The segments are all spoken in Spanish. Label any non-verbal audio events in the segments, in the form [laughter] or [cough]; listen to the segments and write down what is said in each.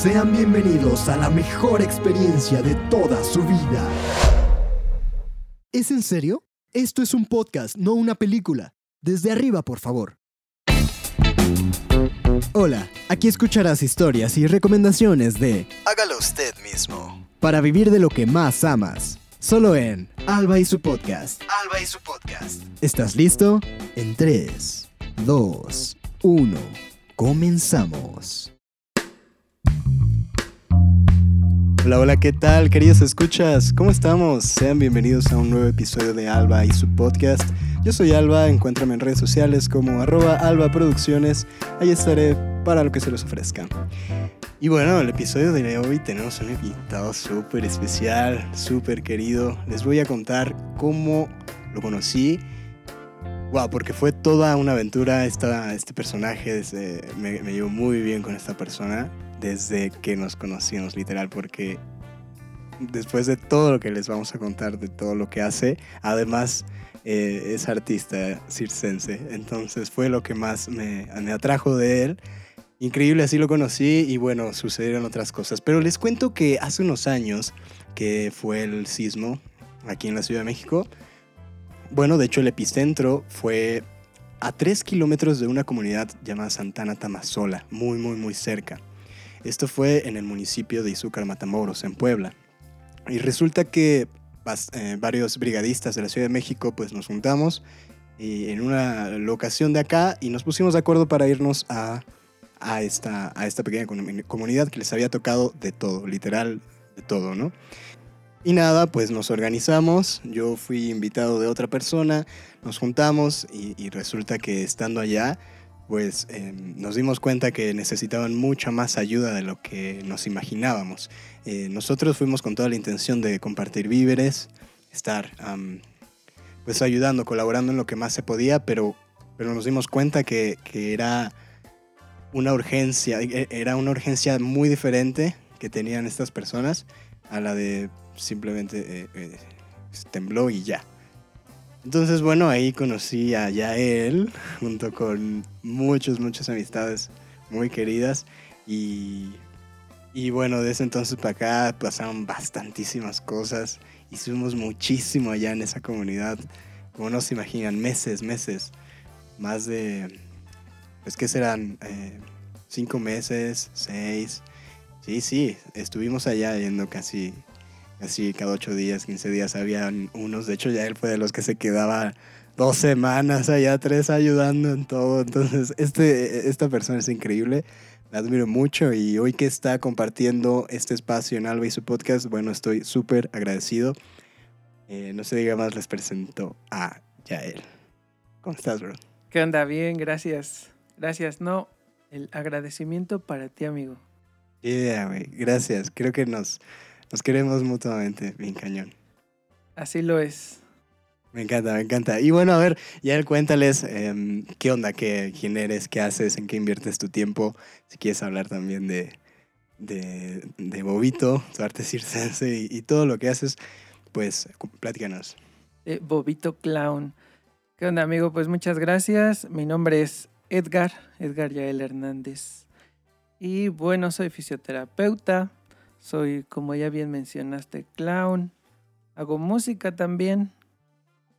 Sean bienvenidos a la mejor experiencia de toda su vida. ¿Es en serio? Esto es un podcast, no una película. Desde arriba, por favor. Hola, aquí escucharás historias y recomendaciones de Hágalo usted mismo. Para vivir de lo que más amas. Solo en Alba y su podcast. Alba y su podcast. ¿Estás listo? En 3, 2, 1. Comenzamos. Hola, hola, ¿qué tal, queridos escuchas? ¿Cómo estamos? Sean bienvenidos a un nuevo episodio de Alba y su podcast. Yo soy Alba, encuéntrame en redes sociales como arroba Alba Producciones. Ahí estaré para lo que se les ofrezca. Y bueno, el episodio de hoy tenemos un invitado súper especial, súper querido. Les voy a contar cómo lo conocí. Wow, porque fue toda una aventura esta, este personaje. Me, me llevo muy bien con esta persona desde que nos conocimos, literal, porque después de todo lo que les vamos a contar, de todo lo que hace, además eh, es artista circense. Entonces fue lo que más me, atrajo de él. Increíble, así lo conocí y bueno, sucedieron otras cosas. Pero les cuento que hace unos años, que fue el sismo aquí en la Ciudad de México, bueno, de hecho el epicentro fue a 3 kilómetros de una comunidad llamada Santana Tamazola, muy, muy, muy cerca. Esto fue en el municipio de Izúcar Matamoros, en Puebla. Y resulta que eh, varios brigadistas de la Ciudad de México pues nos juntamos en una locación de acá y nos pusimos de acuerdo para irnos a, a, esta, a esta pequeña comunidad que les había tocado de todo, literal de todo, ¿no? Y nada, pues nos organizamos, yo fui invitado de otra persona, nos juntamos y, y resulta que estando allá, pues eh, nos dimos cuenta que necesitaban mucha más ayuda de lo que nos imaginábamos. Eh, nosotros fuimos con toda la intención de compartir víveres, estar um, pues ayudando, colaborando en lo que más se podía, pero, pero nos dimos cuenta que, era una urgencia, era una urgencia muy diferente que tenían estas personas a la de simplemente eh, eh, tembló y ya. Entonces, bueno, ahí conocí a Yael, junto con muchas, muchas amistades muy queridas. Y, y bueno, desde entonces para acá pasaron bastantísimas cosas. Hicimos muchísimo allá en esa comunidad. Como no se imaginan, meses, meses. Más de, pues, ¿qué serán? Eh, cinco meses, seis. Sí, sí, estuvimos allá yendo casi así cada ocho días, 15 días había unos. De hecho, ya él fue de los que se quedaba dos semanas allá, tres ayudando en todo. Entonces, este, esta persona es increíble. La admiro mucho y hoy que está compartiendo este espacio en Alba y su podcast, bueno, estoy súper agradecido. Eh, no se diga más, les presento a Yael. ¿Cómo estás, bro? ¿Qué onda? Bien, gracias. Gracias. No, el agradecimiento para ti, amigo. Yeah, güey. Gracias. Creo que nos, nos queremos mutuamente, bien cañón. Así lo es. Me encanta, me encanta. Y bueno, a ver, ya cuéntales eh, qué onda, qué, quién eres, qué haces, en qué inviertes tu tiempo. Si quieres hablar también de, de, de Bobito, tu arte circense y, y, todo lo que haces, pues platícanos. Eh, Bobito Clown. ¿Qué onda, amigo? Pues muchas gracias. Mi nombre es Edgar, Edgar Yael Hernández. Y bueno, soy fisioterapeuta, soy, como ya bien mencionaste, clown. Hago música también.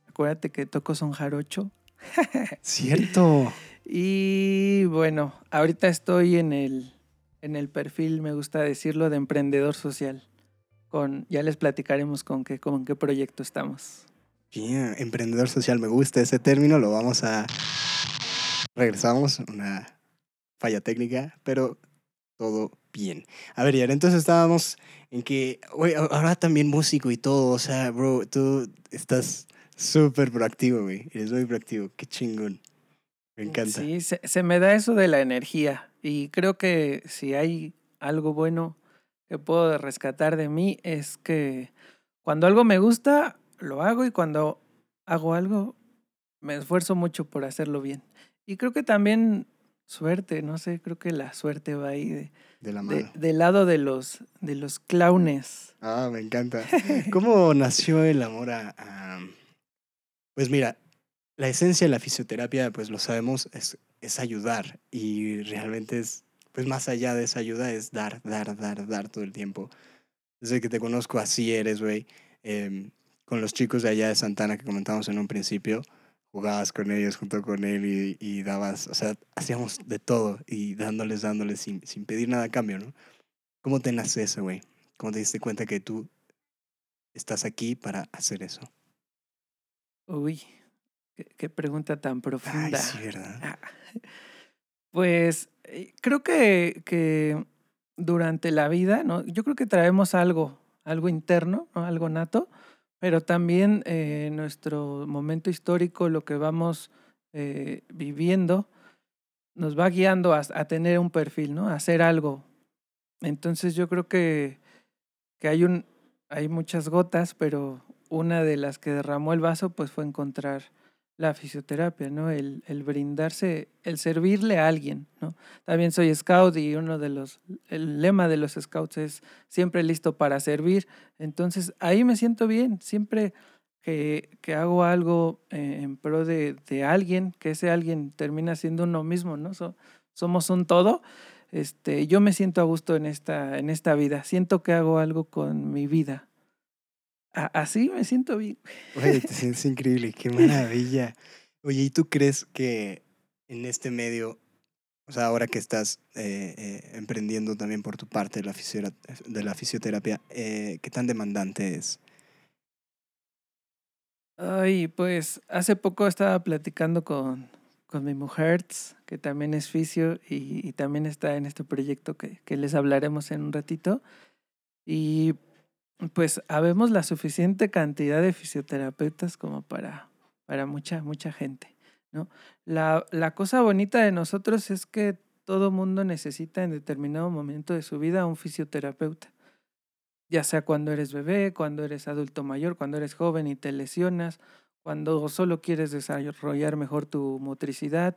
Acuérdate que toco son jarocho. [laughs] Cierto. y bueno, ahorita estoy en el, en el perfil, me gusta decirlo, de emprendedor social. Con, ya les platicaremos con qué, con qué proyecto estamos. Bien, emprendedor social, me gusta ese término, lo vamos a... Regresamos, una falla técnica, pero todo bien. A ver, Yara, entonces estábamos en que, güey, ahora también músico y todo, o sea, bro, tú estás súper proactivo, güey, eres muy proactivo, qué chingón. Me encanta. Sí, se, se, me da eso de la energía y creo que si hay algo bueno que puedo rescatar de mí es que cuando algo me gusta, lo hago y cuando hago algo, me esfuerzo mucho por hacerlo bien. Y creo que también suerte, no sé, creo que la suerte va ahí de, de la mano. De, del lado de los, de los clownes. Ah, me encanta. [laughs] ¿Cómo nació el amor a, a, Pues mira, la esencia de la fisioterapia, pues lo sabemos, es, es ayudar y realmente es pues más allá de esa ayuda es dar, dar, dar, dar todo el tiempo. Desde que te conozco así eres, güey. Em, con los chicos de allá de Santana que comentamos en un principio, jugabas con ellos junto con él y, y dabas, o sea, hacíamos de todo y dándoles, dándoles sin, sin pedir nada a cambio, ¿no? ¿Cómo te nace eso, güey? ¿Cómo te diste cuenta que tú estás aquí para hacer eso? Uy, qué, qué pregunta tan Ay, profunda. sí, ¿verdad? Ah, [laughs] Pues eh, creo que, que durante la vida, ¿no? Yo creo que traemos algo, algo interno, ¿no? algo nato, pero también eh, nuestro momento histórico, lo que vamos eh, viviendo, nos va guiando a, a tener un perfil, ¿no? A hacer algo. Entonces yo creo que, que hay un, hay muchas gotas, pero una de las que derramó el vaso, pues fue encontrar la fisioterapia, ¿no? El, el brindarse, el servirle a alguien, ¿no? También soy scout y uno de los, el lema de los scouts es siempre listo para servir. Entonces ahí me siento bien, siempre que, que hago algo eh, en pro de, de alguien, que ese alguien termina siendo uno mismo, ¿no? So- somos un todo. Este, yo me siento a gusto en esta, en esta vida. Siento que hago algo con mi vida. Así me siento bien. Oye, te [laughs] sientes increíble, qué maravilla. Oye, ¿y tú crees que en este medio, o sea, ahora que estás eh, eh, emprendiendo también por tu parte de la, de la fisioterapia, eh, qué tan demandante es? Ay, pues hace poco estaba platicando con, con mi mujer, que también es fisio y, y también está en este proyecto que, que les hablaremos en un ratito. Y pues habemos la suficiente cantidad de fisioterapeutas como para, para mucha, mucha gente, ¿no? La, la cosa bonita de nosotros es que todo mundo necesita en determinado momento de su vida un fisioterapeuta ya sea cuando eres bebé, cuando eres adulto mayor, cuando eres joven y te lesionas, cuando solo quieres desarrollar mejor tu motricidad,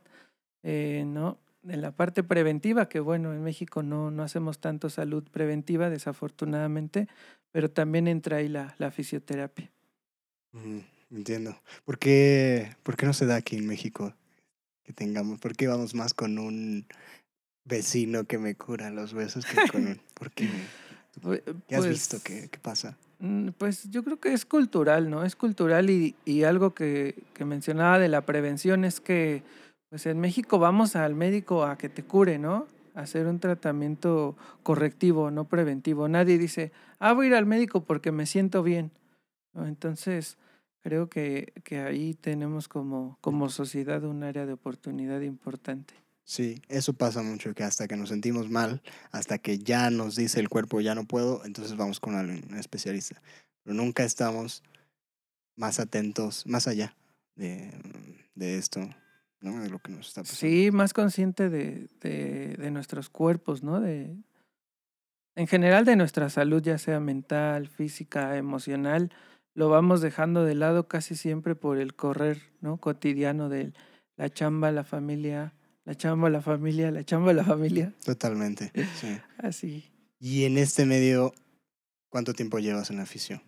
eh, ¿no? En la parte preventiva, que bueno, en México no, no hacemos tanto salud preventiva, desafortunadamente, pero también entra ahí la, la fisioterapia. Mm, entiendo. ¿Por qué, ¿Por qué no se da aquí en México que tengamos? ¿Por qué vamos más con un vecino que me cura los huesos que con un... ¿Por qué? güey? [laughs] Pu- ¿Qué has pues, visto? ¿Qué, ¿Qué pasa? Mm, Pues yo creo que es cultural, ¿no? Es cultural y, y algo que, que mencionaba de la prevención es que pues en México vamos al médico a que te cure, ¿no? A hacer un tratamiento correctivo, no preventivo. Nadie dice, ah, voy a ir al médico porque me siento bien. Entonces, creo que, que ahí tenemos como, como sociedad un área de oportunidad importante. Sí, eso pasa mucho, que hasta que nos sentimos mal, hasta que ya nos dice el cuerpo ya no puedo, entonces vamos con un especialista. Pero nunca estamos más atentos, más allá de, de esto, ¿no? De lo que nos está pasando. Sí, más consciente de, de, de nuestros cuerpos, ¿no? De, en general de nuestra salud, ya sea mental, física, emocional, lo vamos dejando de lado casi siempre por el correr, ¿no? Cotidiano de la chamba, la familia, la chamba, la familia, la chamba, la familia. Totalmente, [laughs] sí. Así. Y en este medio, ¿cuánto tiempo llevas en la fisio?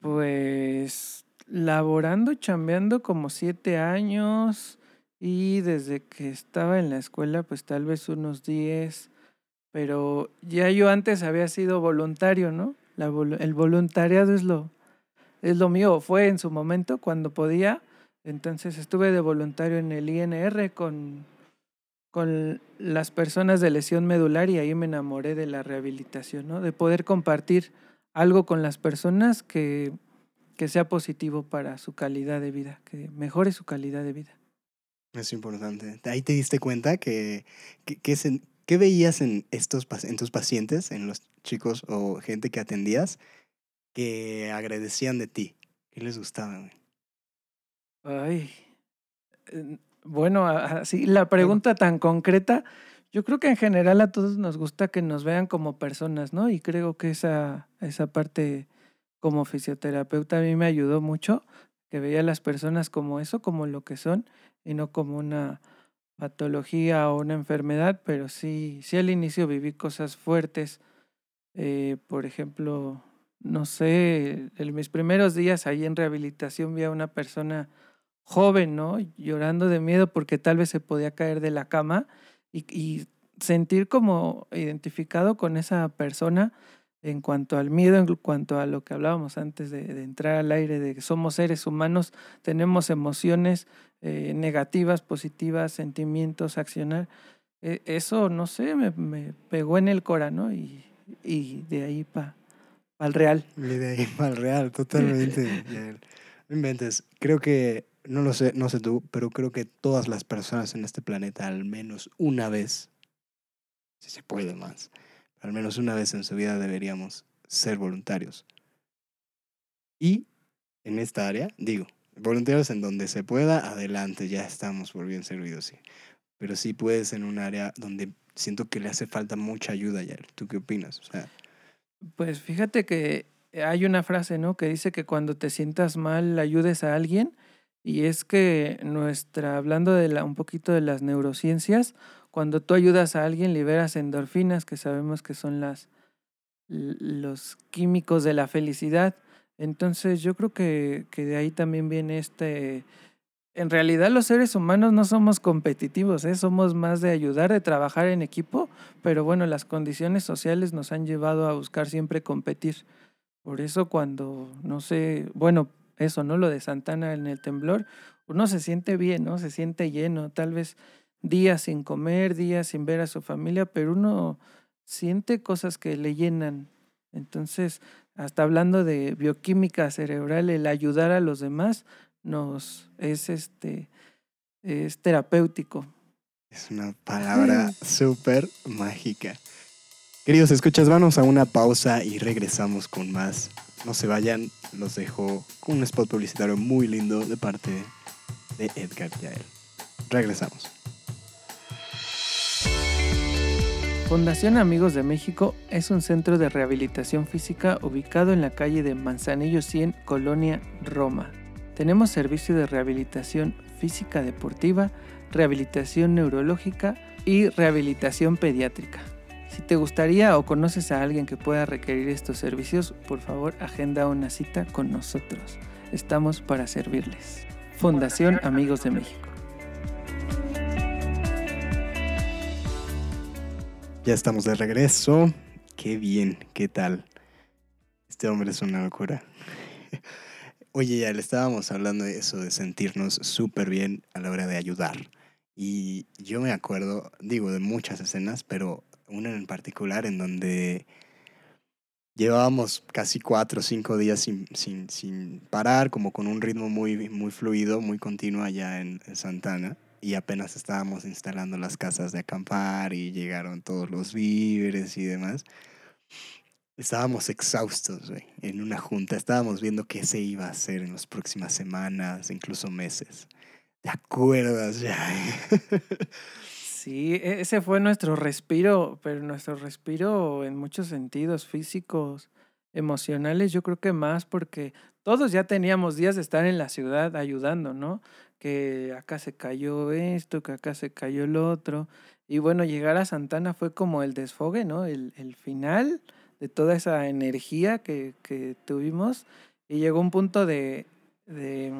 Pues laborando, chambeando como siete años y desde que estaba en la escuela, pues tal vez unos diez, pero ya yo antes había sido voluntario, ¿no? El voluntariado es lo, es lo mío, fue en su momento cuando podía, entonces estuve de voluntario en el INR con, con las personas de lesión medular y ahí me enamoré de la rehabilitación, ¿no? De poder compartir algo con las personas que, que sea positivo para su calidad de vida, que mejore su calidad de vida. Es importante. Ahí te diste cuenta que, ¿qué veías en, estos, en tus pacientes, en los chicos o gente que atendías, que agradecían de ti? ¿Qué les gustaba? Ay, bueno, así la pregunta tan concreta, yo creo que en general a todos nos gusta que nos vean como personas, ¿no? Y creo que esa, esa parte como fisioterapeuta a mí me ayudó mucho, que veía a las personas como eso, como lo que son, y no como una patología o una enfermedad, pero sí, sí al inicio viví cosas fuertes. Eh, por ejemplo, no sé, en mis primeros días ahí en rehabilitación vi a una persona joven, ¿no? Llorando de miedo porque tal vez se podía caer de la cama y, y sentir como identificado con esa persona en cuanto al miedo, en cuanto a lo que hablábamos antes de, de entrar al aire, de que somos seres humanos, tenemos emociones eh, negativas, positivas, sentimientos, accionar. E- eso, no sé, me, me pegó en el cora, ¿no? Y, y de ahí para el real. Y de ahí para el real, totalmente. [laughs] No inventes. Creo que, no lo sé, no sé tú, pero creo que todas las personas en este planeta, al menos una vez, si se puede más, al menos una vez en su vida deberíamos ser voluntarios. Y en esta área, digo, voluntarios en donde se pueda, adelante, ya estamos por bien servidos, sí. Pero sí puedes en un área donde siento que le hace falta mucha ayuda, Yael. ¿Tú qué opinas? O sea, Pues fíjate que hay una frase, ¿no? Que dice que cuando te sientas mal ayudes a alguien y es que nuestra, hablando de la, un poquito de las neurociencias, cuando tú ayudas a alguien liberas endorfinas, que sabemos que son las, los químicos de la felicidad. Entonces yo creo que, que de ahí también viene este... En realidad los seres humanos no somos competitivos, ¿eh? somos más de ayudar, de trabajar en equipo, pero bueno, las condiciones sociales nos han llevado a buscar siempre competir. Por eso cuando, no sé, bueno, eso, ¿no? Lo de Santana en el temblor, uno se siente bien, ¿no? Se siente lleno, tal vez días sin comer, días sin ver a su familia, pero uno siente cosas que le llenan. Entonces, hasta hablando de bioquímica cerebral, el ayudar a los demás nos es este es terapéutico. Es una palabra súper mágica. Queridos escuchas, vamos a una pausa y regresamos con más. No se vayan, los dejo con un spot publicitario muy lindo de parte de Edgar Yael. Regresamos. Fundación Amigos de México es un centro de rehabilitación física ubicado en la calle de Manzanillo 100, Colonia, Roma. Tenemos servicio de rehabilitación física deportiva, rehabilitación neurológica y rehabilitación pediátrica. Si te gustaría o conoces a alguien que pueda requerir estos servicios, por favor agenda una cita con nosotros. Estamos para servirles. Fundación Amigos de México. Ya estamos de regreso. Qué bien, qué tal. Este hombre es una locura. [laughs] Oye, ya le estábamos hablando de eso, de sentirnos súper bien a la hora de ayudar. Y yo me acuerdo, digo, de muchas escenas, pero una en particular en donde llevábamos casi cuatro o cinco días sin, sin, sin parar, como con un ritmo muy, muy fluido, muy continuo allá en, en Santana. Y apenas estábamos instalando las casas de acampar y llegaron todos los víveres y demás. Estábamos exhaustos, en una junta. Estábamos viendo qué se iba a hacer en las próximas semanas, incluso meses. ¿Te acuerdas ya? Sí, e- ese fue nuestro respiro, pero nuestro respiro en muchos sentidos, físicos, emocionales, yo creo que más porque todos ya teníamos días de estar en la ciudad ayudando, ¿no? Que acá se cayó esto, que acá se cayó el otro. Y bueno, llegar a Santana fue como el desfogue, ¿no? El, el final de toda esa energía que, que tuvimos. Y llegó un punto de, de,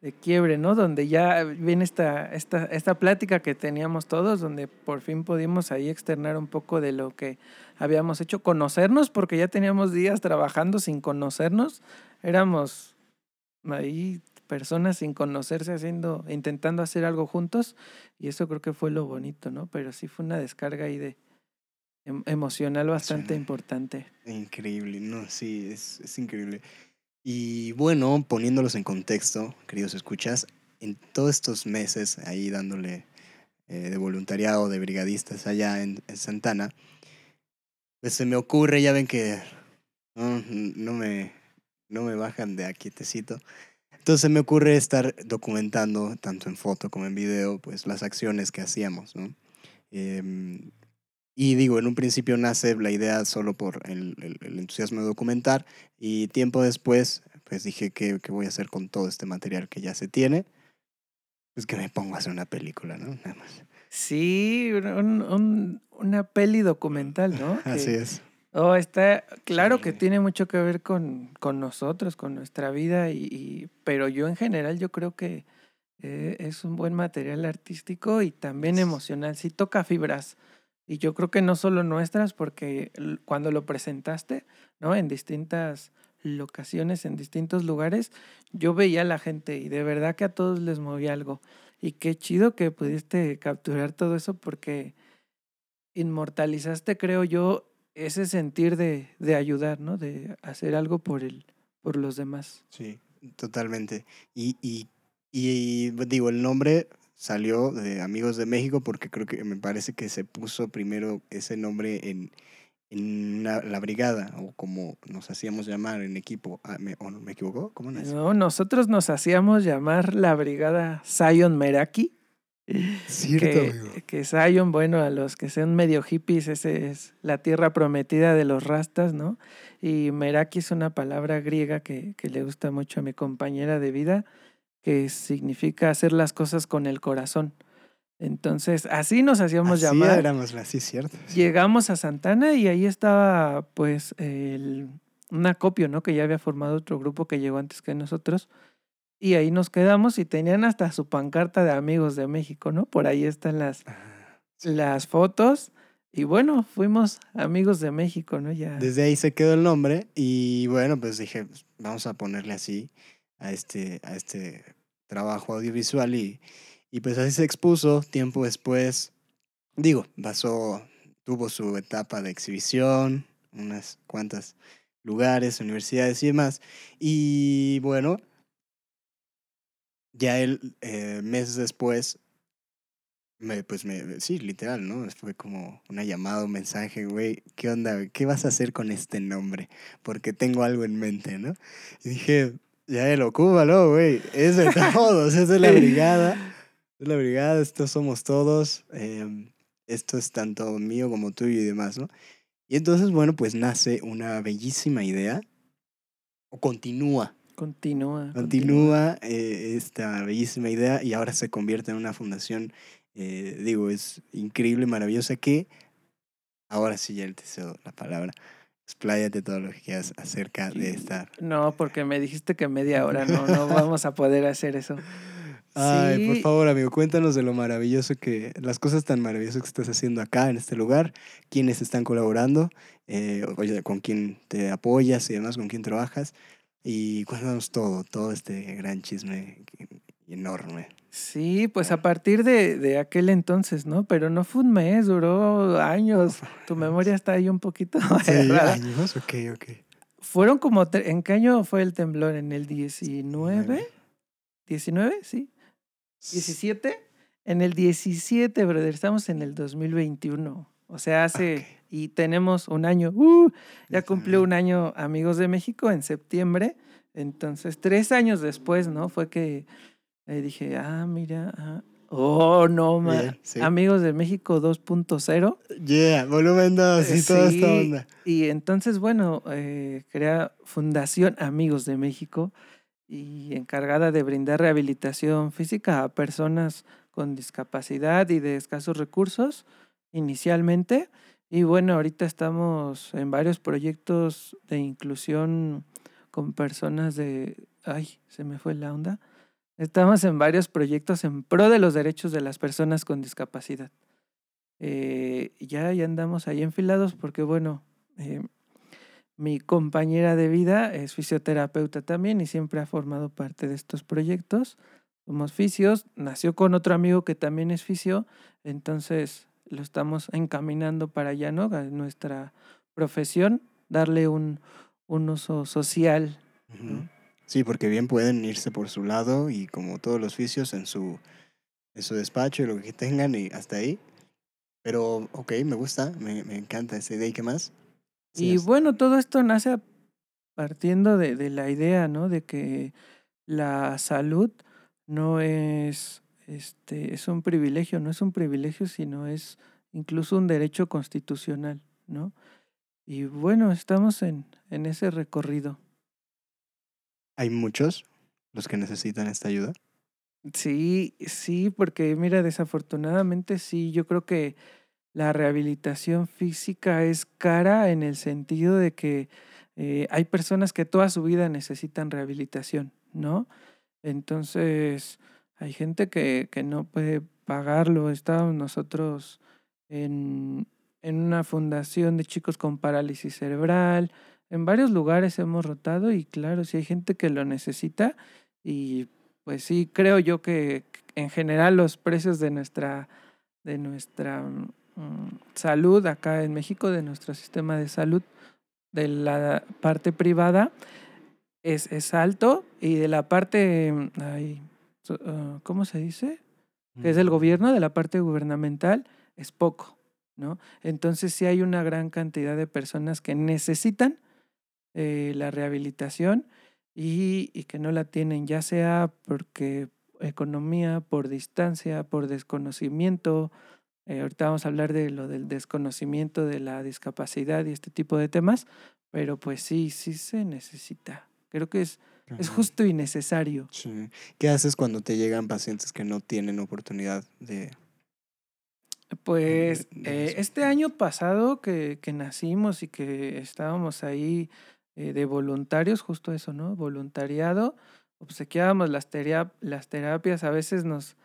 de quiebre, ¿no? Donde ya viene esta, esta, esta plática que teníamos todos, donde por fin pudimos ahí externar un poco de lo que habíamos hecho, conocernos, porque ya teníamos días trabajando sin conocernos, éramos ahí personas sin conocerse, haciendo, intentando hacer algo juntos, y eso creo que fue lo bonito, ¿no? Pero sí fue una descarga ahí de em- emocional bastante Emocional. importante. Increíble, no, sí, es, es increíble. Y bueno, poniéndolos en contexto, queridos escuchas, en todos estos meses ahí dándole eh, de voluntariado, de brigadistas allá en, en Santana, pues se me ocurre, ya ven que no, no, me, no me bajan de aquietecito. Entonces se me ocurre estar documentando, tanto en foto como en video, pues las acciones que hacíamos, ¿no? Em, y digo, en un principio nace la idea solo por el, el- el entusiasmo de documentar y tiempo después, pues dije, ¿qué, qué voy a hacer con todo este material que ya se tiene? Pues que me pongo a hacer una película, ¿no? Nada más. Sí, un- un- una peli documental, ¿no? [laughs] Así Que- es. Oh, está claro que Sí. tiene mucho que ver con, con nosotros, con nuestra vida, y, y- pero yo en general yo creo que eh, es un buen material artístico y también emocional. Sí toca fibras, Y yo creo que no solo nuestras, porque cuando lo presentaste, ¿no? En distintas locaciones, en distintos lugares, yo veía a la gente y de verdad que a todos les movía algo. Y qué chido que pudiste capturar todo eso porque inmortalizaste, creo yo, ese sentir de, de ayudar, ¿no? De hacer algo por el, por los demás. Sí, totalmente. Y, y, y digo, el nombre salió de Amigos de México porque creo que me parece que se puso primero ese nombre en, en la brigada o como nos hacíamos llamar en equipo. Ah, ¿Me, ¿O me equivocó? ¿Cómo no, no, nosotros nos hacíamos llamar la brigada Zion Meraki. Cierto, que, que Zion, bueno, a los que sean medio hippies, ese es la tierra prometida de los rastas, ¿no? Y Meraki es una palabra griega que, que le gusta mucho a mi compañera de vida, que significa hacer las cosas con el corazón. Entonces, así nos hacíamos así llamar. éramos, así cierto. Llegamos a Santana y ahí estaba, pues, el, un acopio, ¿no? Que ya había formado otro grupo que llegó antes que nosotros. Y ahí nos quedamos y tenían hasta su pancarta de amigos de México, ¿no? Por ahí están las, Ah, las fotos. Y bueno, fuimos amigos de México, ¿no? Ya. Desde ahí se quedó el nombre y bueno, pues dije, pues, vamos a ponerle así a este, a este trabajo audiovisual y, y pues así se expuso tiempo después. Digo, pasó, tuvo su etapa de exhibición, unas cuantas lugares, universidades y demás. Y bueno, ya él, eh, meses después, me, pues me, sí, literal, ¿no? Fue como una llamada, un mensaje, güey, ¿qué onda? ¿Qué vas a hacer con este nombre? Porque tengo algo en mente, ¿no? Y dije, ya él, ocúpalo, güey, es de [laughs] todos, es de la brigada, [laughs] es la brigada, estos somos todos, eh, esto es tanto mío como tuyo y demás, ¿no? Y entonces, bueno, pues nace una bellísima idea, o continúa Continúa. Continúa eh, esta bellísima idea y ahora se convierte en una fundación, eh, digo, es increíble, maravillosa, que ahora sí ya te cedo la palabra. Expláyate todo lo que quieras acerca de esta. No, porque me dijiste que media hora, no, no [laughs] vamos a poder hacer eso. Ay, por favor, amigo, cuéntanos de lo maravilloso que, las cosas tan maravillosas que estás haciendo acá, en este lugar, quiénes están colaborando, eh, oye, con quién te apoyas y demás, con quién trabajas. Y cuéntanos todo, todo este gran chisme enorme. Sí, pues a partir de, de aquel entonces, ¿no? Pero no fue un mes, duró años. Tu memoria está ahí un poquito [laughs] Sí, años, ok, ok. Fueron como, ¿en qué año fue el temblor? ¿En el 19? ¿19? Sí. ¿17? En el 17, brother, estamos en el 2021. O sea, hace, y tenemos un año, ¡uh! ya cumplió un año Amigos de México en septiembre. Entonces, tres años después, ¿no? Fue que eh, dije, ah, mira, ah, oh, no, ma- Bien, sí. Amigos de México 2.0. Yeah, volumen 2 y toda esta onda. Y entonces, bueno, eh, crea Fundación Amigos de México y encargada de brindar rehabilitación física a personas con discapacidad y de escasos recursos inicialmente. Y bueno, ahorita estamos en varios proyectos de inclusión con personas de... Ay, se me fue la onda. Estamos en varios proyectos en pro de los derechos de las personas con discapacidad. Eh, ya, ya andamos ahí enfilados porque, bueno, eh, mi compañera de vida es fisioterapeuta también y siempre ha formado parte de estos proyectos. Somos fisios, nació con otro amigo que también es fisio, entonces lo estamos encaminando para allá, ¿no? A nuestra profesión, darle un, un uso social. Ujú. Sí, porque bien pueden irse por su lado y como todos los vicios en su, en su despacho y lo que tengan y hasta ahí. Pero, ok, me gusta, me, me encanta esa idea. ¿Y qué más? Sí, Y es- bueno, todo esto nace partiendo de, de la idea, ¿no? De que la salud no es, este, es un privilegio, no es un privilegio, sino es incluso un derecho constitucional, ¿no? Y bueno, estamos en, en ese recorrido. Hay muchos los que necesitan esta ayuda. Sí, sí, porque mira, desafortunadamente sí, yo creo que la rehabilitación física es cara en el sentido de que eh, hay personas que toda su vida necesitan rehabilitación, ¿no? Entonces, hay gente que, que no puede pagarlo. Estábamos nosotros en, en una fundación de chicos con parálisis cerebral. En varios lugares hemos rotado y claro, si hay gente que lo necesita y pues sí, creo yo que en general los precios de nuestra, de nuestra mm, salud acá en México, de nuestro sistema de salud, de la parte privada, es, es alto y de la parte, mm, ay, ah, ¿cómo se dice? Que es del gobierno, de la parte gubernamental, es poco, ¿no? Entonces sí hay una gran cantidad de personas que necesitan eh, la rehabilitación y, y, que no la tienen, ya sea porque economía, por distancia, por desconocimiento. Eh, ahorita vamos a hablar de lo del desconocimiento de la discapacidad y este tipo de temas, pero pues sí, sí se necesita. Creo que es, es justo y necesario. Sí. ¿Qué haces cuando te llegan pacientes que no tienen oportunidad de... Pues eh, este año pasado que, que, nacimos y que estábamos ahí eh, de voluntarios, justo eso, ¿no? Voluntariado, obsequiábamos las, las terapias, a veces nos,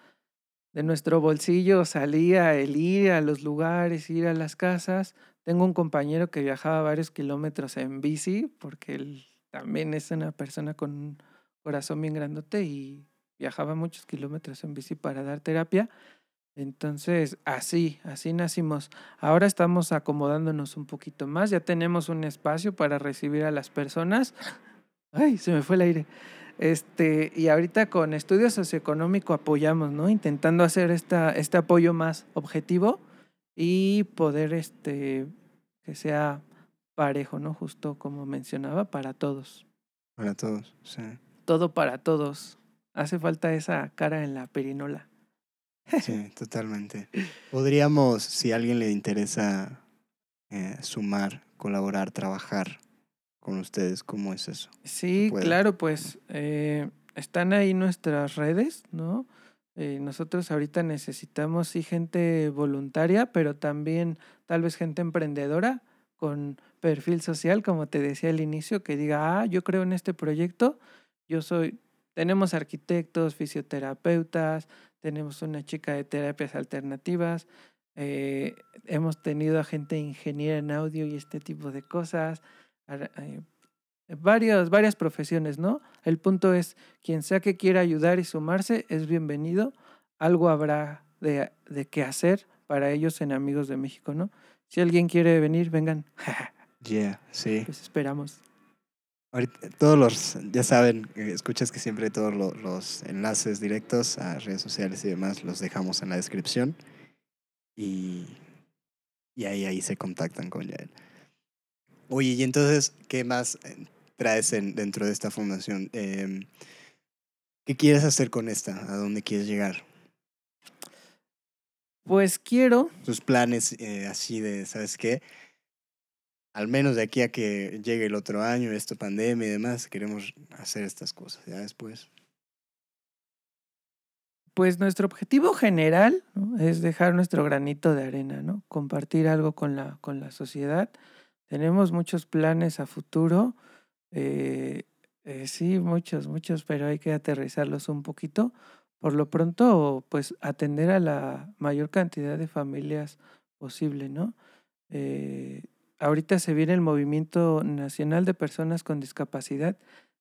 de nuestro bolsillo salía el ir a los lugares, ir a las casas. Tengo un compañero que viajaba varios kilómetros en bici, porque él también es una persona con un corazón bien grandote y viajaba muchos kilómetros en bici para dar terapia. Entonces, así, así nacimos. Ahora estamos acomodándonos un poquito más, ya tenemos un espacio para recibir a las personas. Ay, se me fue el aire. Este, y ahorita con estudio socioeconómico apoyamos, ¿no? Intentando hacer esta, este apoyo más objetivo y poder este, que sea parejo, ¿no? Justo como mencionaba, para todos. Para todos, sí. Todo para todos. Hace falta esa cara en la perinola. Sí, [laughs] totalmente. Podríamos, si a alguien le interesa eh, sumar, colaborar, trabajar con ustedes, ¿cómo es eso? Sí, claro, pues eh, están ahí nuestras redes, ¿no? Eh, nosotros ahorita necesitamos sí gente voluntaria, pero también tal vez gente emprendedora con perfil social, como te decía al inicio, que diga, ah, yo creo en este proyecto, yo soy, tenemos arquitectos, fisioterapeutas, tenemos una chica de terapias alternativas, eh, hemos tenido a gente ingeniera en audio y este tipo de cosas, eh, varias, varias profesiones, ¿no? El punto es, quien sea que quiera ayudar y sumarse es bienvenido, algo habrá de, de qué hacer para ellos en Amigos de México, ¿no? Si alguien quiere venir, vengan. [laughs] Yeah, sí. Pues esperamos. Ahorita, todos los, ya saben, escuchas que siempre todos los, los, enlaces directos a redes sociales y demás los dejamos en la descripción. Y, y ahí, ahí se contactan con Yael. Oye, y entonces, ¿qué más eh, traes en, dentro de esta fundación? Eh, ¿Qué quieres hacer con esta? ¿A dónde quieres llegar? Pues quiero. Tus planes eh, así de, ¿sabes qué? Al menos de aquí a que llegue el otro año, esta pandemia y demás, queremos hacer estas cosas. Ya después. Pues nuestro objetivo general es dejar nuestro granito de arena, ¿no? Compartir algo con la, con la sociedad. Tenemos muchos planes a futuro. Eh, eh, sí, muchos, muchos, pero hay que aterrizarlos un poquito. Por lo pronto, pues atender a la mayor cantidad de familias posible, ¿no? Eh, ahorita se viene el Movimiento Nacional de Personas con Discapacidad,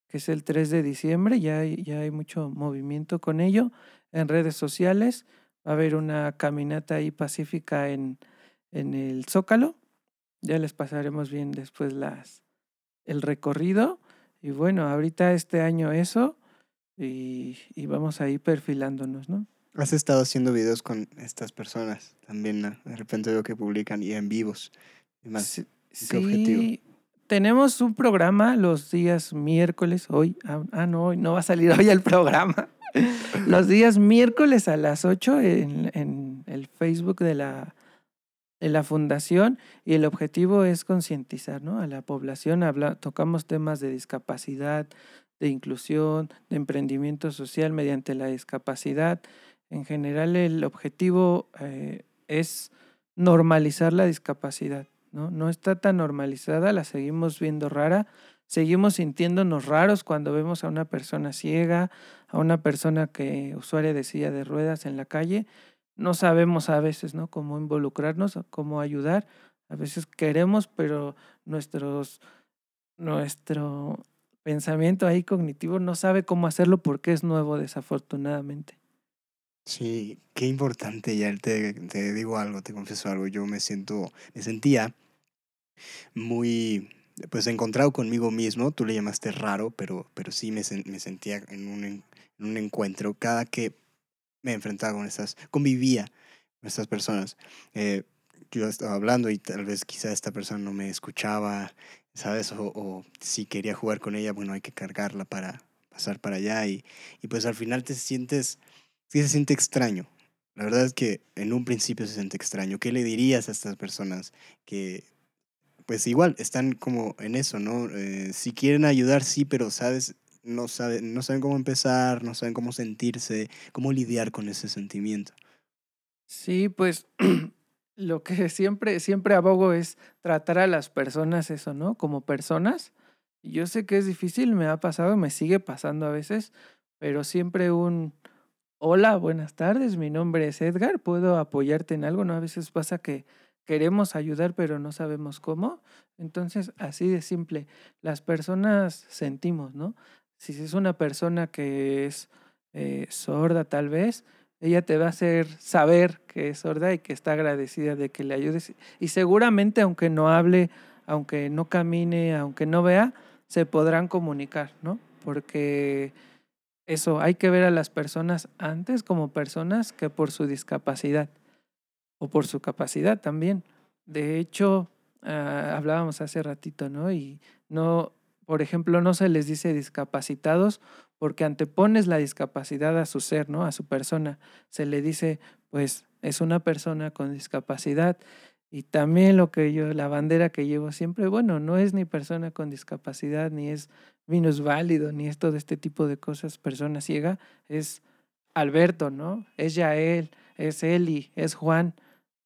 que es el 3 de diciembre, ya hay, ya hay mucho movimiento con ello en redes sociales. Va a haber una caminata ahí pacífica en, en el Zócalo. Ya les pasaremos bien después las, el recorrido. Y bueno, ahorita este año eso y, y vamos ahí perfilándonos, ¿no? Has estado haciendo videos con estas personas también, ¿no? De repente veo que publican y en vivos. Más, sí, tenemos un programa los días miércoles, hoy, ah, ah, no, no va a salir [laughs] hoy el programa. [laughs] los días miércoles a las 8 en, en el Facebook de la, de la fundación y el objetivo es concientizar ¿no? a la población. Habla, tocamos temas de discapacidad, de inclusión, de emprendimiento social mediante la discapacidad. En general el objetivo eh, es normalizar la discapacidad. ¿No? No está tan normalizada, la seguimos viendo rara, seguimos sintiéndonos raros cuando vemos a una persona ciega, a una persona que usuaria de silla de ruedas en la calle. no sabemos a veces, ¿no? Cómo involucrarnos, cómo ayudar. A veces queremos, pero nuestros, nuestro pensamiento ahí cognitivo no sabe cómo hacerlo porque es nuevo, desafortunadamente. Sí, qué importante, ya te, te digo algo, te confieso algo, yo me siento, me sentía muy, pues encontrado conmigo mismo, tú le llamaste raro, pero, pero sí me, me sentía en un, en un encuentro cada que me enfrentaba con estas, convivía con estas personas. Eh, yo estaba hablando y tal vez quizá esta persona no me escuchaba, ¿sabes? O, o, si quería jugar con ella, bueno, hay que cargarla para pasar para allá y, y pues al final te sientes sí se siente extraño. La verdad es que en un principio se siente extraño. ¿Qué le dirías a estas personas que, pues igual, están como en eso, ¿no? Eh, si quieren ayudar, sí, pero, ¿sabes? No saben, no saben cómo empezar, no saben cómo sentirse, cómo lidiar con ese sentimiento. Sí, pues [clears throat] lo que siempre, siempre abogo es tratar a las personas eso, ¿no? Como personas. Yo sé que es difícil, me ha pasado, me sigue pasando a veces, pero siempre un, Hola, buenas tardes, mi nombre es Edgar, ¿puedo apoyarte en algo? ¿No? A veces pasa que queremos ayudar pero no sabemos cómo. Entonces, así de simple, las personas sentimos, ¿no? Si es una persona que es eh, sorda tal vez, ella te va a hacer saber que es sorda y que está agradecida de que le ayudes. Y seguramente aunque no hable, aunque no camine, aunque no vea, se podrán comunicar, ¿no? Porque eso, hay que ver a las personas antes como personas que por su discapacidad o por su capacidad también. De hecho, ah, hablábamos hace ratito, ¿no? Y no, por ejemplo, no se les dice discapacitados porque antepones la discapacidad a su ser, ¿no? A su persona. Se le dice, pues, es una persona con discapacidad. Y también lo que yo, la bandera que llevo siempre, bueno, no es ni persona con discapacidad, ni es válido ni esto de este tipo de cosas, persona ciega, es Alberto, ¿no? Es Yael, es Eli, es Juan.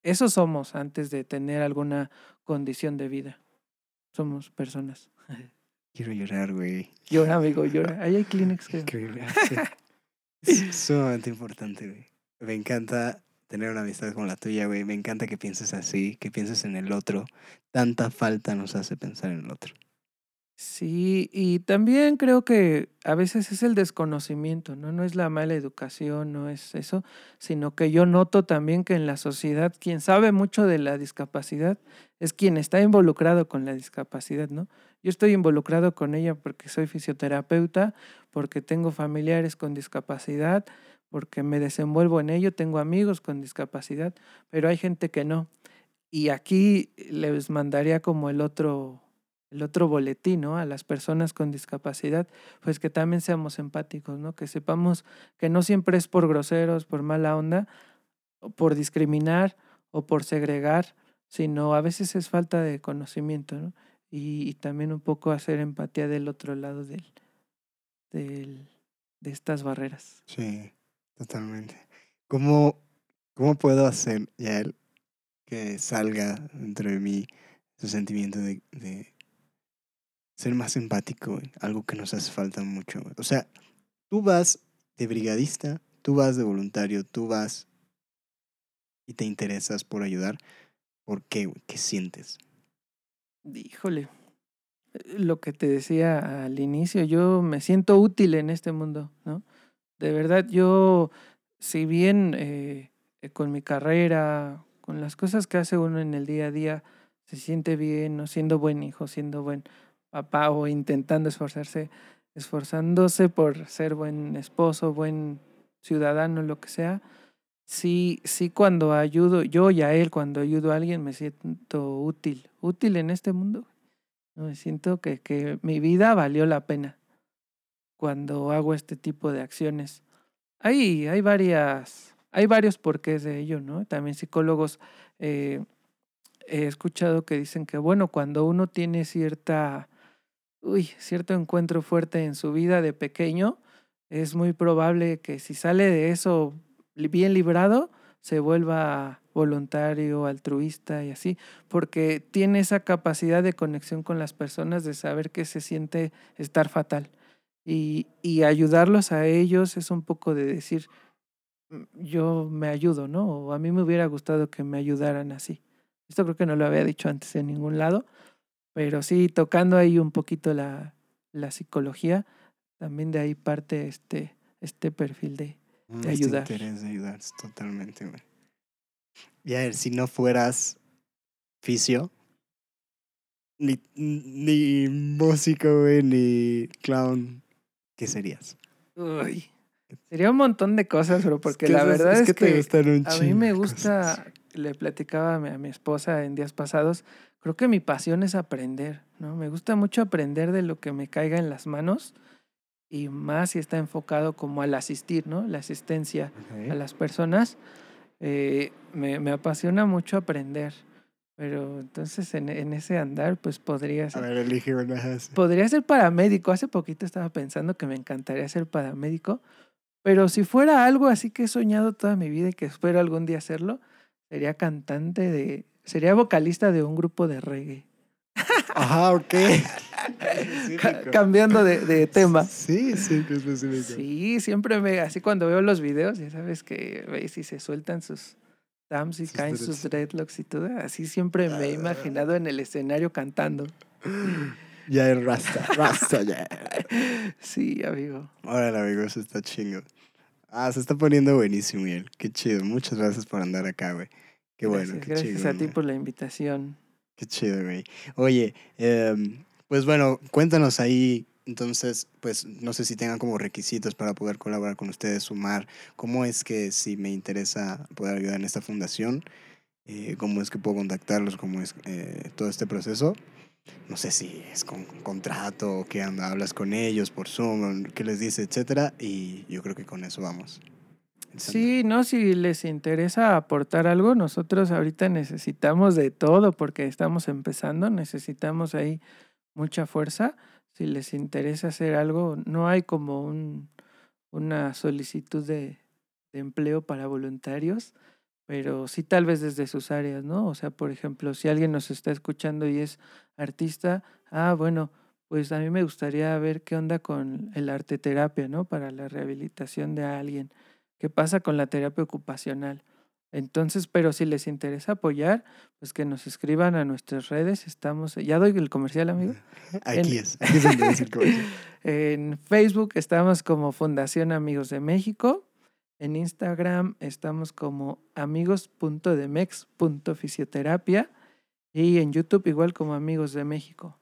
Esos somos antes de tener alguna condición de vida. Somos personas. [laughs] Quiero llorar, güey. Llora, amigo, [laughs] llora. Ahí hay Kleenex, creo. [laughs] es sumamente importante, güey. Me encanta tener una amistad como la tuya, güey. Me encanta que pienses así, que pienses en el otro. Tanta falta nos hace pensar en el otro. Sí, y también creo que a veces es el desconocimiento, ¿no? No es la mala educación, no es eso, sino que yo noto también que en la sociedad quien sabe mucho de la discapacidad es quien está involucrado con la discapacidad, ¿no? Yo estoy involucrado con ella porque soy fisioterapeuta, porque tengo familiares con discapacidad, porque me desenvuelvo en ello, tengo amigos con discapacidad, pero hay gente que no. Y aquí les mandaría como el otro el otro boletín, ¿no? A las personas con discapacidad, pues que también seamos empáticos, ¿no? Que sepamos que no siempre es por groseros, por mala onda, o por discriminar o por segregar, sino a veces es falta de conocimiento, ¿no? Y, también un poco hacer empatía del otro lado del, de estas barreras. Sí, totalmente. ¿Cómo, cómo puedo hacer, ya que salga dentro de mí ese sentimiento de ser más empático, algo que nos hace falta mucho. O sea, tú vas de brigadista, tú vas de voluntario, tú vas y te interesas por ayudar. ¿Por qué? ¿Qué sientes? Híjole, eh, lo que te decía al inicio, yo me siento útil en este mundo, ¿no? De verdad, yo, si bien eh, eh, con mi carrera, con las cosas que hace uno en el día a día, se siente bien, ¿no? siendo buen hijo, siendo buen papá o intentando esforzarse, esforzándose por ser buen esposo, buen ciudadano, lo que sea, sí, sí cuando ayudo, yo y a él, cuando ayudo a alguien, me siento útil, útil en este mundo. Me siento que, que mi vida valió la pena cuando hago este tipo de acciones. Hay, hay varias, hay varios porqués de ello, ¿no? También psicólogos eh, he escuchado que dicen que, bueno, cuando uno tiene cierta uy, cierto encuentro fuerte en su vida de pequeño, es muy probable que si sale de eso bien librado, se vuelva voluntario, altruista y así, porque tiene esa capacidad de conexión con las personas, de saber que se siente estar fatal. Y, y ayudarlos a ellos es un poco de decir, mm, yo me ayudo, ¿no? O a mí me hubiera gustado que me ayudaran así. Esto creo que no lo había dicho antes en ningún lado, pero sí, tocando ahí un poquito la, la psicología, también de ahí parte este, este perfil de, Mm, de este ayudar. interés de ayudar, totalmente, güey. Y a ver, si no fueras fisio, ni, ni músico, güey, ni clown, ¿qué serías? Uy, sería un montón de cosas, pero porque Es que la verdad es, que, te que un a mí me gusta, cosas. le platicaba a mi, a mi esposa en días pasados, creo que mi pasión es aprender, ¿no? Me gusta mucho aprender de lo que me caiga en las manos y más si está enfocado como al asistir, ¿no? La asistencia a Ok. las personas. eh, me, me apasiona mucho aprender, pero entonces en, en ese andar pues podría A ser. ver, elige una. Podría ser paramédico. Hace poquito estaba pensando que me encantaría ser paramédico, pero si fuera algo así que he soñado toda mi vida y que espero algún día hacerlo, sería cantante de, sería vocalista de un grupo de reggae. Ajá, ok. Cambiando de, de tema. Sí, sí, que específico. Sí, siempre me, así cuando veo los videos, ya sabes que veis y se sueltan sus tams y Sus caen sus dreadlocks y todo. Así siempre me he imaginado en el escenario cantando. Ya es Rasta, Rasta, ya. [laughs] Sí, amigo. Órale, amigo, eso está chingo. Ah, se está poniendo buenísimo, Miguel. Qué chido. Muchas gracias por andar acá, güey. Qué bueno, gracias, qué gracias chido. a ti por la invitación. Qué chido, güey. Oye, em, pues bueno, cuéntanos ahí, entonces, pues no sé si tengan como requisitos para poder colaborar con ustedes, sumar. ¿Cómo es que si me interesa poder ayudar en esta fundación, eh, cómo es que puedo contactarlos, cómo es eh, todo este proceso? No sé si es con contrato o qué onda, hablas con ellos por Zoom, qué les dice, etcétera, y yo creo que con eso vamos. Sí, no, si les interesa aportar algo, nosotros ahorita necesitamos de todo porque estamos empezando, necesitamos ahí mucha fuerza. Si les interesa hacer algo, no hay como un, una solicitud de empleo para voluntarios, pero sí tal vez desde sus áreas, ¿no? O sea, por ejemplo, si alguien nos está escuchando y es artista, ah, bueno, pues a mí me gustaría ver qué onda con el arte terapia, ¿no? Para la rehabilitación de alguien. ¿Qué pasa con la terapia ocupacional? Entonces, pero si les interesa apoyar, pues que nos escriban a nuestras redes. Estamos, ya doy el comercial, amigo. [laughs] Aquí En- es, aquí es donde es el comercial. [laughs] En Facebook estamos como Fundación Amigos de México. En Instagram estamos como amigos.demex.fisioterapia. Y en YouTube igual como Amigos de México.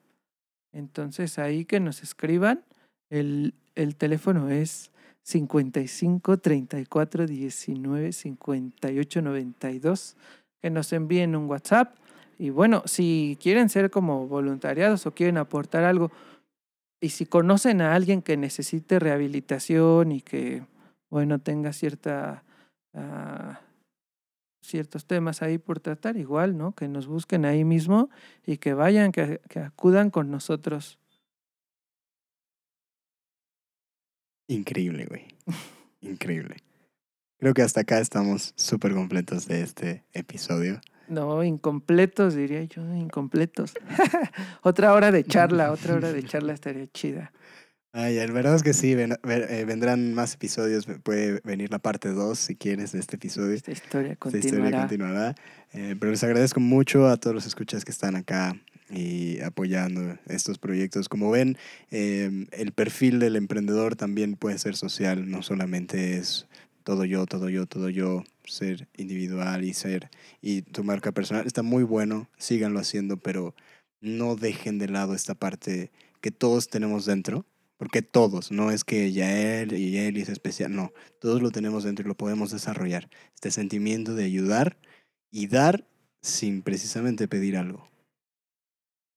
Entonces ahí que nos escriban. El, el teléfono es 55 34 19 58 92. Que nos envíen un WhatsApp. Y bueno, si quieren ser como voluntariados o quieren aportar algo, y si conocen a alguien que necesite rehabilitación y que, bueno, tenga cierta, ah, ciertos temas ahí por tratar, igual, ¿no? Que nos busquen ahí mismo y que vayan, que, que acudan con nosotros. Increíble, güey. Increíble. Creo que hasta acá estamos súper completos de este episodio. No, incompletos, diría yo, incompletos. [laughs] otra hora de charla, otra hora de charla estaría chida. Ay, la verdad es que sí, ven- eh, vendrán más episodios. Puede venir la parte 2 si quieres de este episodio. Esta historia Esta historia continuará. continuará. Eh, pero les agradezco mucho a todos los escuchas que están acá y apoyando estos proyectos. Como ven, eh, el perfil del emprendedor también puede ser social, no solamente es todo yo, todo yo, todo yo, ser individual y ser y tu marca personal. Está muy bueno, síganlo haciendo, pero no dejen de lado esta parte que todos tenemos dentro. Porque todos, no es que Yael y Yael es especial, no, todos lo tenemos dentro y lo podemos desarrollar. Este sentimiento de ayudar y dar sin precisamente pedir algo.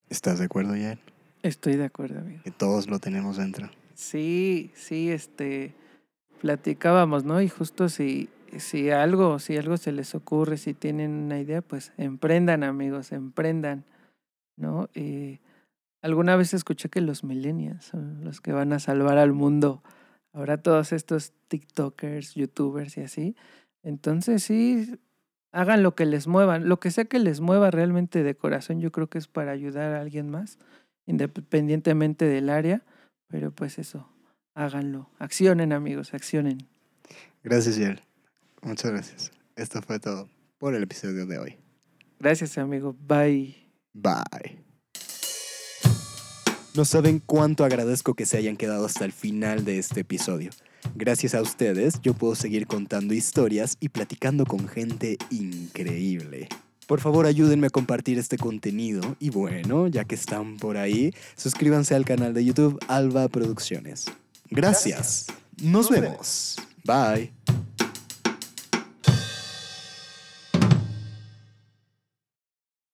¿Estás de acuerdo, Yael? Estoy de acuerdo, amigo. Que todos lo tenemos dentro. Sí, sí, este, platicábamos, ¿no? Y justo si, si algo, si algo se les ocurre, si tienen una idea, pues emprendan, amigos, emprendan, ¿no? Y alguna vez escuché que los millennials son los que van a salvar al mundo. Ahora todos estos TikTokers, YouTubers y así. Entonces sí, hagan lo que les muevan. Lo que sea que les mueva realmente de corazón, yo creo que es para ayudar a alguien más, independientemente del área. Pero pues eso, háganlo. Accionen, amigos, accionen. Gracias, Yael. Muchas gracias. Esto fue todo por el episodio de hoy. Gracias, amigo. Bye. Bye. No saben cuánto agradezco que se hayan quedado hasta el final de este episodio. Gracias a ustedes, yo puedo seguir contando historias y platicando con gente increíble. Por favor, ayúdenme a compartir este contenido y bueno, ya que están por ahí, suscríbanse al canal de YouTube Alba Producciones. Gracias. Nos vemos. Bye.